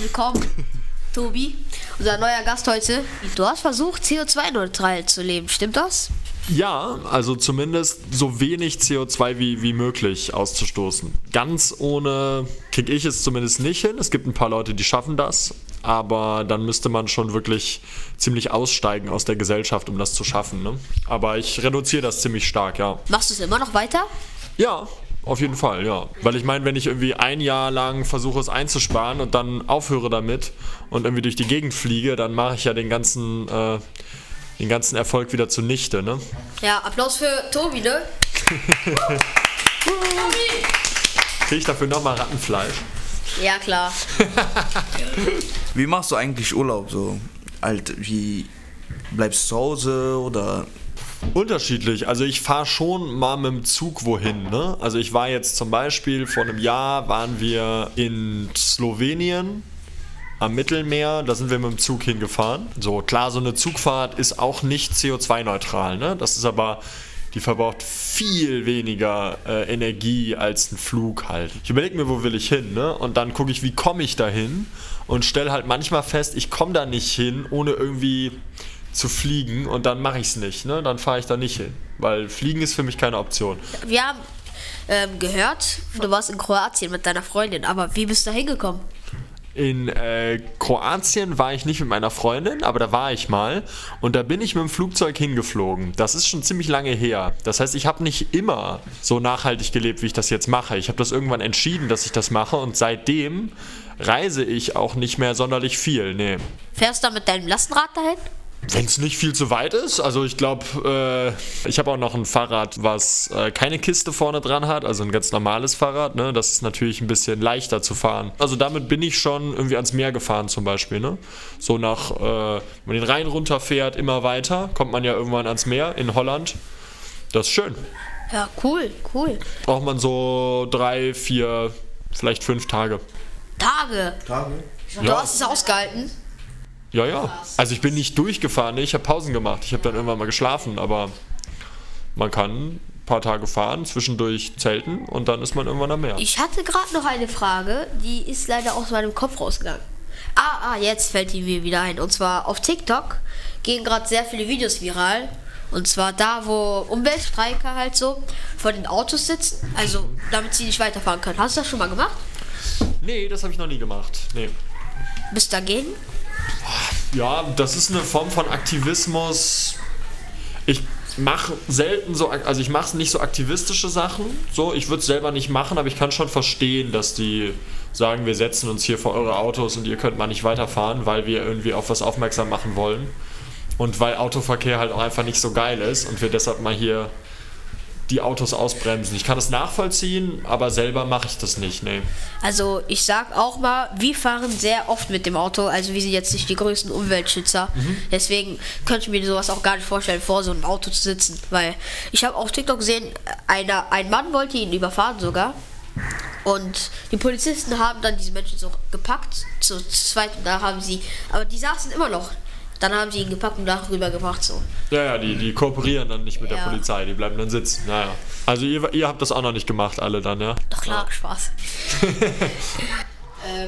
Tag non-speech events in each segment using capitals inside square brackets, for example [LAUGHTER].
Willkommen, Tobi, unser neuer Gast heute. Du hast versucht, CO2-neutral zu leben, stimmt das? Ja, also zumindest so wenig CO2 wie, wie möglich auszustoßen. Ganz ohne kriege ich es zumindest nicht hin. Es gibt ein paar Leute, die schaffen das, aber dann müsste man schon wirklich ziemlich aussteigen aus der Gesellschaft, um das zu schaffen. Ne? Aber ich reduziere das ziemlich stark, ja. Machst du es immer noch weiter? Ja, auf jeden Fall, ja. Weil ich meine, wenn ich irgendwie ein Jahr lang versuche es einzusparen und dann aufhöre damit und irgendwie durch die Gegend fliege, dann mache ich ja den ganzen, äh, den ganzen Erfolg wieder zunichte, ne? Ja, Applaus für Tobi, ne? Kriege ich dafür nochmal Rattenfleisch? Ja, klar. [LAUGHS] Wie machst du eigentlich Urlaub so? Halt, wie bleibst du zu Hause oder Unterschiedlich. Also ich fahre schon mal mit dem Zug wohin. Ne? Also ich war jetzt zum Beispiel vor einem Jahr waren wir in Slowenien am Mittelmeer. Da sind wir mit dem Zug hingefahren. So klar, so eine Zugfahrt ist auch nicht CO2-neutral. Ne? Das ist aber die verbraucht viel weniger äh, Energie als ein Flug halt. Ich überlege mir, wo will ich hin, ne? Und dann gucke ich, wie komme ich da hin und stelle halt manchmal fest, ich komme da nicht hin, ohne irgendwie zu fliegen und dann mache ich es nicht, ne? Dann fahre ich da nicht hin, weil Fliegen ist für mich keine Option. Wir haben ähm, gehört, du warst in Kroatien mit deiner Freundin, aber wie bist du da hingekommen? In äh, Kroatien war ich nicht mit meiner Freundin, aber da war ich mal und da bin ich mit dem Flugzeug hingeflogen. Das ist schon ziemlich lange her. Das heißt, ich habe nicht immer so nachhaltig gelebt, wie ich das jetzt mache. Ich habe das irgendwann entschieden, dass ich das mache und seitdem reise ich auch nicht mehr sonderlich viel. Nee. Fährst du da mit deinem Lastenrad dahin? Wenn es nicht viel zu weit ist, also ich glaube, äh, ich habe auch noch ein Fahrrad, was äh, keine Kiste vorne dran hat, also ein ganz normales Fahrrad, ne? Das ist natürlich ein bisschen leichter zu fahren. Also damit bin ich schon irgendwie ans Meer gefahren zum Beispiel, ne? So nach, äh, wenn man den Rhein runterfährt, immer weiter, kommt man ja irgendwann ans Meer in Holland. Das ist schön. Ja, cool, cool. Braucht man so drei, vier, vielleicht fünf Tage. Tage. Tage? Du Ja. hast es ausgehalten. Ja, ja. Also ich bin nicht durchgefahren, ne? ich habe Pausen gemacht. Ich habe dann irgendwann mal geschlafen, aber man kann ein paar Tage fahren, zwischendurch zelten und dann ist man irgendwann am Meer. Ich hatte gerade noch eine Frage, die ist leider aus meinem Kopf rausgegangen. Ah, ah, jetzt fällt die mir wieder ein. Und zwar auf TikTok gehen gerade sehr viele Videos viral. Und zwar da, wo Umweltstreiker halt so vor den Autos sitzen, also damit sie nicht weiterfahren können. Hast du das schon mal gemacht? Nee, das habe ich noch nie gemacht. Nee. Bist du dagegen? Ja, das ist eine Form von Aktivismus. Ich mache selten so, also ich mache nicht so aktivistische Sachen. So, ich würde es selber nicht machen, aber ich kann schon verstehen, dass die sagen, wir setzen uns hier vor eure Autos und ihr könnt mal nicht weiterfahren, weil wir irgendwie auf was aufmerksam machen wollen. Und weil Autoverkehr halt auch einfach nicht so geil ist und wir deshalb mal hier die Autos ausbremsen. Ich kann das nachvollziehen, aber selber mache ich das nicht, nee. Also ich sag auch mal, wir fahren sehr oft mit dem Auto, also wir sind jetzt nicht die größten Umweltschützer. Deswegen könnte ich mir sowas auch gar nicht vorstellen, vor so einem Auto zu sitzen. Weil ich habe auf TikTok gesehen, einer, ein Mann wollte ihn überfahren sogar. Und die Polizisten haben dann diese Menschen so gepackt, zu zweit, da haben sie, aber die saßen immer noch. Dann haben sie ihn gepackt und darüber gebracht so. Ja, ja, die, die kooperieren dann nicht mit der Ja. Polizei, die bleiben dann sitzen. Naja. Also ihr, ihr habt das auch noch nicht gemacht, alle dann, ja? Doch klar, Spaß. [LAUGHS]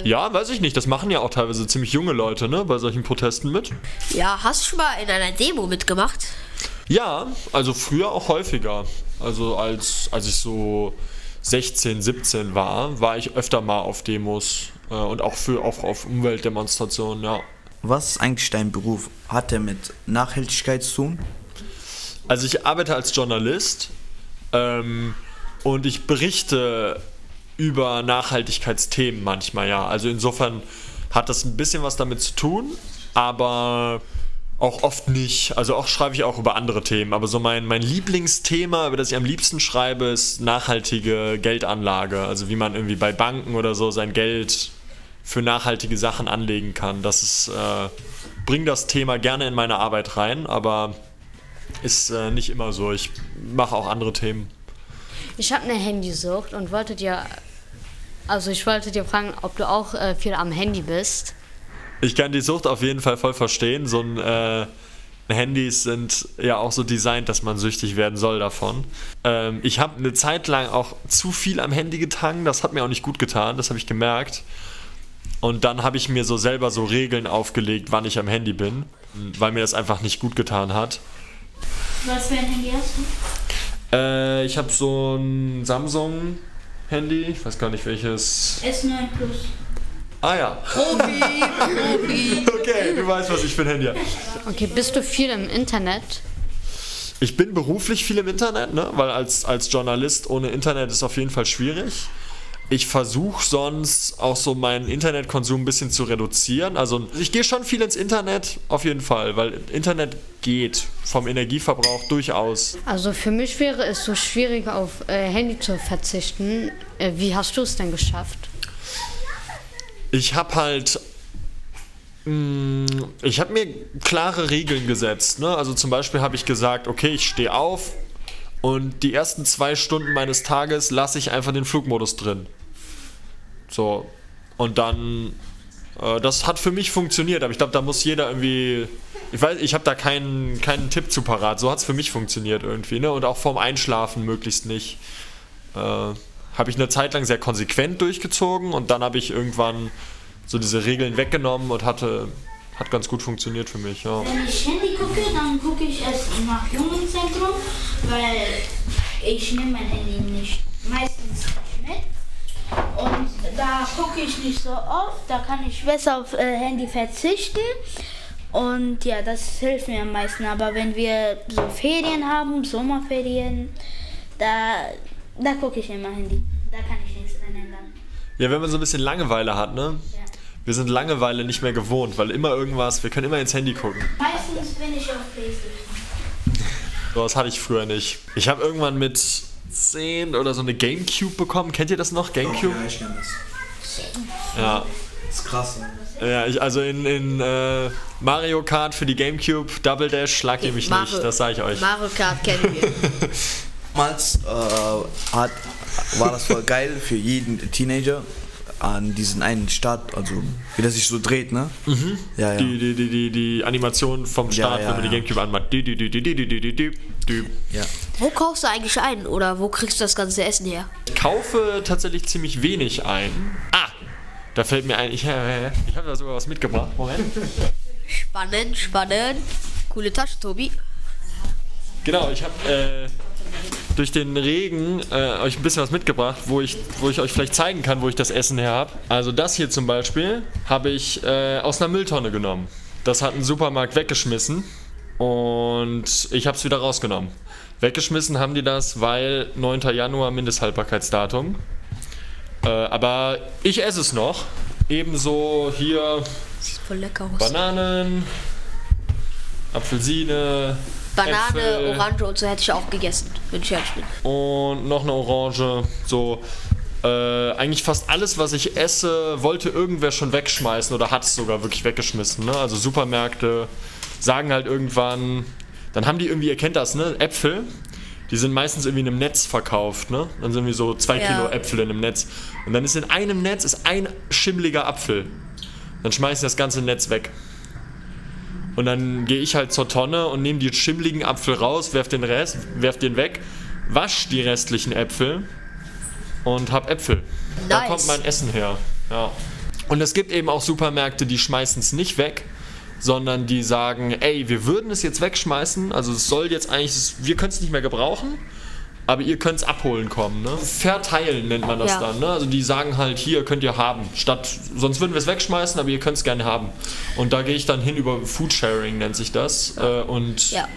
Ja, weiß ich nicht. Das machen ja auch teilweise ziemlich junge Leute, ne, bei solchen Protesten mit. Ja, hast du schon mal in einer Demo mitgemacht? Ja, also früher auch häufiger. Also als, als ich so 16, 17 war, war ich öfter mal auf Demos äh, und auch für auch auf Umweltdemonstrationen, ja. Was ist eigentlich dein Beruf? Hat er mit Nachhaltigkeit zu tun? Also ich arbeite als Journalist ähm, und ich berichte über Nachhaltigkeitsthemen manchmal, ja. Also insofern hat das ein bisschen was damit zu tun, aber auch oft nicht. Also auch schreibe ich auch über andere Themen. Aber so mein, mein Lieblingsthema, über das ich am liebsten schreibe, ist nachhaltige Geldanlage. Also wie man irgendwie bei Banken oder so sein Geld für nachhaltige Sachen anlegen kann. Das ist, äh, bring das Thema gerne in meine Arbeit rein, aber ist äh, nicht immer so. Ich mache auch andere Themen. Ich habe eine Handysucht und wollte dir, also ich wollte dir fragen, ob du auch äh, viel am Handy bist. Ich kann die Sucht auf jeden Fall voll verstehen. So ein äh, Handys sind ja auch so designt, dass man süchtig werden soll davon. Ähm, ich habe eine Zeit lang auch zu viel am Handy getankt. Das hat mir auch nicht gut getan. Das habe ich gemerkt. Und dann habe ich mir so selber so Regeln aufgelegt, wann ich am Handy bin, weil mir das einfach nicht gut getan hat. Was für ein Handy hast du? Äh, ich habe so ein Samsung-Handy, ich weiß gar nicht welches. S9 Plus. Ah ja. Profi, [LAUGHS] Profi. Okay, du weißt, was ich für ein Handy habe. Okay, bist du viel im Internet? Ich bin beruflich viel im Internet, ne? weil als, als Journalist ohne Internet ist auf jeden Fall schwierig. Ich versuche sonst auch so meinen Internetkonsum ein bisschen zu reduzieren. Also ich gehe schon viel ins Internet, auf jeden Fall, weil Internet geht vom Energieverbrauch durchaus. Also für mich wäre es so schwierig, auf äh, Handy zu verzichten. Äh, wie hast du es denn geschafft? Ich habe halt. mh, Ich habe mir klare Regeln gesetzt. Ne? Also zum Beispiel habe ich gesagt, okay, ich stehe auf und die ersten zwei Stunden meines Tages lasse ich einfach den Flugmodus drin. So. Und dann. Äh, das hat für mich funktioniert, aber ich glaube, da muss jeder irgendwie. Ich weiß, ich habe da keinen, keinen Tipp zu parat. So hat es für mich funktioniert irgendwie. Ne? Und auch vorm Einschlafen möglichst nicht. Äh, habe ich eine Zeit lang sehr konsequent durchgezogen und dann habe ich irgendwann so diese Regeln weggenommen und hatte. Hat ganz gut funktioniert für mich, ja. Wenn ich Handy gucke, dann gucke ich erst nach Jungenzentrum, weil ich nehme mein Handy nicht meistens nicht mit. Und da gucke ich nicht so oft, da kann ich besser auf äh, Handy verzichten. Und ja, das hilft mir am meisten. Aber wenn wir so Ferien haben, Sommerferien, da, da gucke ich immer Handy. Da kann ich nichts dran ändern. Ja, wenn man so ein bisschen Langeweile hat, ne? Ja. Wir sind Langeweile nicht mehr gewohnt, weil immer irgendwas, wir können immer ins Handy gucken. Meistens bin ich auf Playstation. So was hatte ich früher nicht. Ich habe irgendwann mit 10 oder so eine Gamecube bekommen. Kennt ihr das noch? Gamecube? Ja, ich kenn das. Ja. Das ist krass. Ne? Ja, ich, also in, in äh, Mario Kart für die Gamecube, Double Dash, schlag ihr mich Mario, nicht, das sage ich euch. Mario Kart kennen wir. [LAUGHS] Damals äh, hat, war das voll geil für jeden Teenager an diesen einen Start, also wie das sich so dreht, ne? Mhm. Ja, ja. Die, die, die, die, Animation vom Start, ja, wenn man die Gamecube anmacht. Die, die, die, die, die, die, die, die. Ja. Wo kaufst du eigentlich ein oder wo kriegst du das ganze Essen her? Ich kaufe tatsächlich ziemlich wenig ein. Da fällt mir ein, ich, äh, ich habe da sogar was mitgebracht. Moment. Spannend, spannend. Coole Tasche, Tobi. Genau, ich habe äh, durch den Regen äh, euch ein bisschen was mitgebracht, wo ich, wo ich euch vielleicht zeigen kann, wo ich das Essen her habe. Also das hier zum Beispiel habe ich äh, aus einer Mülltonne genommen. Das hat ein Supermarkt weggeschmissen und ich habe es wieder rausgenommen. Weggeschmissen haben die das, weil 9. Januar Mindesthaltbarkeitsdatum. Äh, aber ich esse es noch. Ebenso hier Sieht voll lecker aus. Bananen, Apfelsine, Banane, Äpfel. Orange und so hätte ich auch gegessen, wenn ich ehrlich bin. und noch eine Orange. So, äh, eigentlich fast alles, was ich esse, wollte irgendwer schon wegschmeißen oder hat es sogar wirklich weggeschmissen. Ne? Also Supermärkte sagen halt irgendwann, dann haben die irgendwie, ihr kennt das, ne? Äpfel. Die sind meistens irgendwie in einem Netz verkauft, ne? Dann sind wir so zwei Ja. Kilo Äpfel in einem Netz. Und dann ist in einem Netz ist ein schimmliger Apfel. Dann schmeißen das ganze Netz weg. Und dann gehe ich halt zur Tonne und nehme die schimmligen Apfel raus, werf den Rest, werf den weg, wasch die restlichen Äpfel und hab Äpfel. Da Nice. kommt mein Essen her. Ja. Und es gibt eben auch Supermärkte, die schmeißen es nicht weg, sondern die sagen, ey, wir würden es jetzt wegschmeißen, also es soll jetzt eigentlich, wir können es nicht mehr gebrauchen, aber ihr könnt es abholen kommen. Ne? Verteilen nennt man das Ja. dann. Ne? Also die sagen halt, hier könnt ihr haben. Statt, sonst würden wir es wegschmeißen, aber ihr könnt es gerne haben. Und da gehe ich dann hin über Foodsharing, nennt sich das. Äh, und Ja.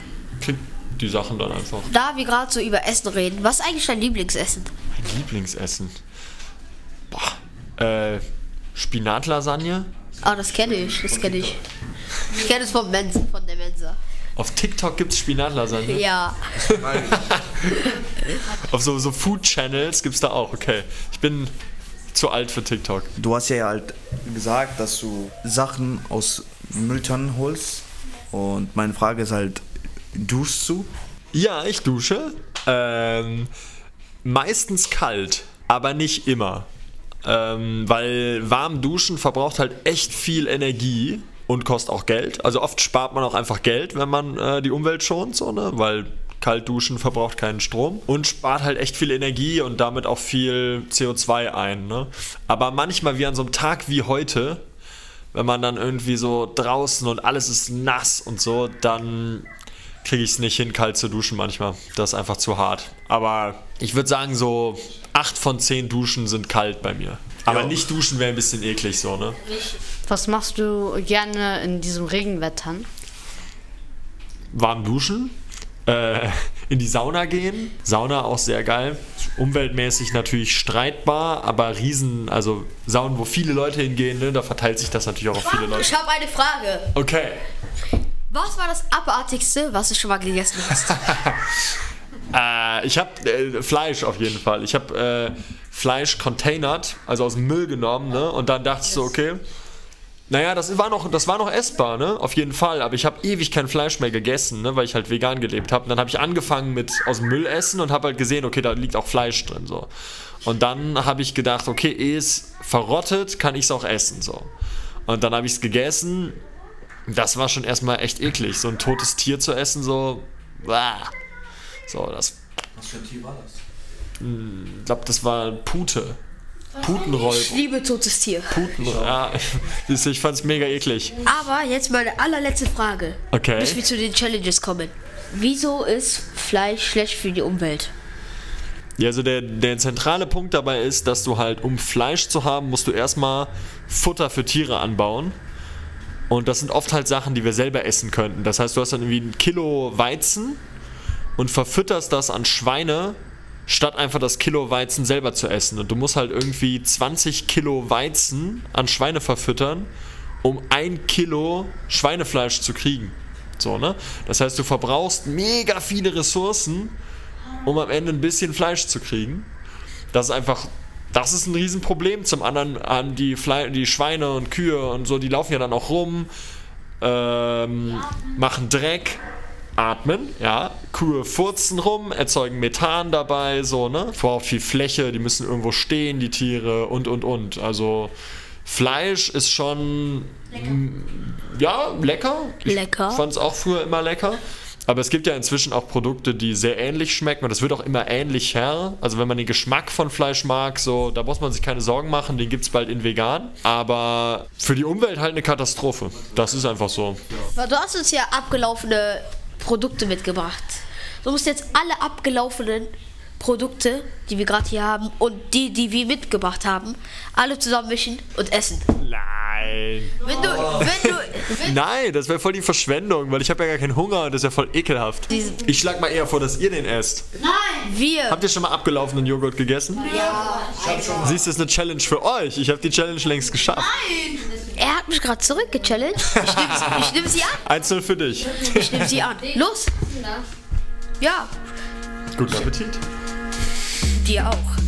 krieg die Sachen dann einfach. Da wir gerade so über Essen reden, was ist eigentlich dein Lieblingsessen? Mein Lieblingsessen. Boah. Äh, Spinatlasagne. Ah, das kenne ich, das kenne ich. Ich kenne es vom Mensa, von der Mensa. Auf TikTok gibt es Spinatlasagne. Ja, [LAUGHS] Auf so, so Food-Channels gibt es da auch. Okay. Ich bin zu alt für TikTok. Du hast ja halt gesagt, dass du Sachen aus Mülltonnen holst. Und meine Frage ist halt, duschst du? Ja, ich dusche. Ähm, meistens kalt, aber nicht immer. Ähm, weil warm duschen verbraucht halt echt viel Energie und kostet auch Geld. Also oft spart man auch einfach Geld, wenn man äh, die Umwelt schont, so, ne? weil Kalt duschen verbraucht keinen Strom und spart halt echt viel Energie und damit auch viel CO2 ein. Ne? Aber manchmal wie an so einem Tag wie heute, wenn man dann irgendwie so draußen und alles ist nass und so, dann kriege ich es nicht hin, kalt zu duschen manchmal. Das ist einfach zu hart. Aber ich würde sagen, so 8 von 10 Duschen sind kalt bei mir. Aber Ja. nicht duschen wäre ein bisschen eklig so, ne? Was machst du gerne in diesem Regenwettern? warm duschen, äh, in die Sauna gehen. Sauna auch sehr geil. Umweltmäßig natürlich streitbar, aber riesen, also Saunen, wo viele Leute hingehen, ne, da verteilt sich das natürlich auch auf viele Leute. Ich habe eine Frage. Okay. Was war das abartigste, was du schon mal gegessen hast? [LAUGHS] Äh, ich habe äh, Fleisch auf jeden Fall. Ich habe äh, Fleisch containert, also aus dem Müll genommen, ne? Und dann dachte ich so, okay. Naja, das war noch, das war noch essbar, ne? Auf jeden Fall. Aber ich habe ewig kein Fleisch mehr gegessen, ne? Weil ich halt vegan gelebt habe. Und dann habe ich angefangen mit aus dem Müll essen und habe halt gesehen, okay, da liegt auch Fleisch drin, so. Und dann habe ich gedacht, okay, ehe es verrottet, kann ich es auch essen, so. Und dann habe ich es gegessen. Das war schon erstmal echt eklig, so ein totes Tier zu essen, so. Bah. So, das Was für ein Tier war das? ich glaube, das war Pute. Putenroll. Ich liebe totes Tier. Puten, ja, [LAUGHS] siehst du, ich fand's mega eklig. Aber jetzt meine allerletzte Frage. Okay. Bis wir zu den Challenges kommen. Wieso ist Fleisch schlecht für die Umwelt? Ja, also der, der zentrale Punkt dabei ist, dass du halt, um Fleisch zu haben, musst du erstmal Futter für Tiere anbauen. Und das sind oft halt Sachen, die wir selber essen könnten. Das heißt, du hast dann irgendwie ein Kilo Weizen und verfütterst das an Schweine, statt einfach das Kilo Weizen selber zu essen. Und du musst halt irgendwie 20 Kilo Weizen an Schweine verfüttern, um ein Kilo Schweinefleisch zu kriegen. So, ne? Das heißt, du verbrauchst mega viele Ressourcen, um am Ende ein bisschen Fleisch zu kriegen. Das ist einfach, das ist ein Riesenproblem. Zum anderen haben die, Fle die Schweine und Kühe und so, die laufen ja dann auch rum, ähm, machen Dreck, atmen, ja. Kühe furzen rum, erzeugen Methan dabei, so, ne? Braucht viel Fläche, die müssen irgendwo stehen, die Tiere und und und. Also Fleisch ist schon mm, ja lecker. Ich Lecker. fand es auch früher immer lecker. Aber es gibt ja inzwischen auch Produkte, die sehr ähnlich schmecken und es wird auch immer ähnlicher. Also wenn man den Geschmack von Fleisch mag, so, da muss man sich keine Sorgen machen, den gibt es bald in vegan. Aber für die Umwelt halt eine Katastrophe. Das ist einfach so. Du hast uns ja abgelaufene Produkte mitgebracht. Du musst jetzt alle abgelaufenen Produkte, die wir gerade hier haben und die, die wir mitgebracht haben, alle zusammenmischen und essen. Nein. Wenn du, wenn du, [LAUGHS] wenn Nein, das wäre voll die Verschwendung, weil ich habe ja gar keinen Hunger und das ist ja voll ekelhaft. Ich schlag mal eher vor, dass ihr den esst. wir, Habt ihr schon mal abgelaufenen Joghurt gegessen? Ja. Siehst du, das ist eine Challenge für euch. Ich habe die Challenge längst geschafft. er hat mich gerade zurückgechallenged. Ich nehme sie, ich nehm sie an. 1-0 für dich. Ich nehme sie an. Los. Ja, Guten Appetit. dir auch.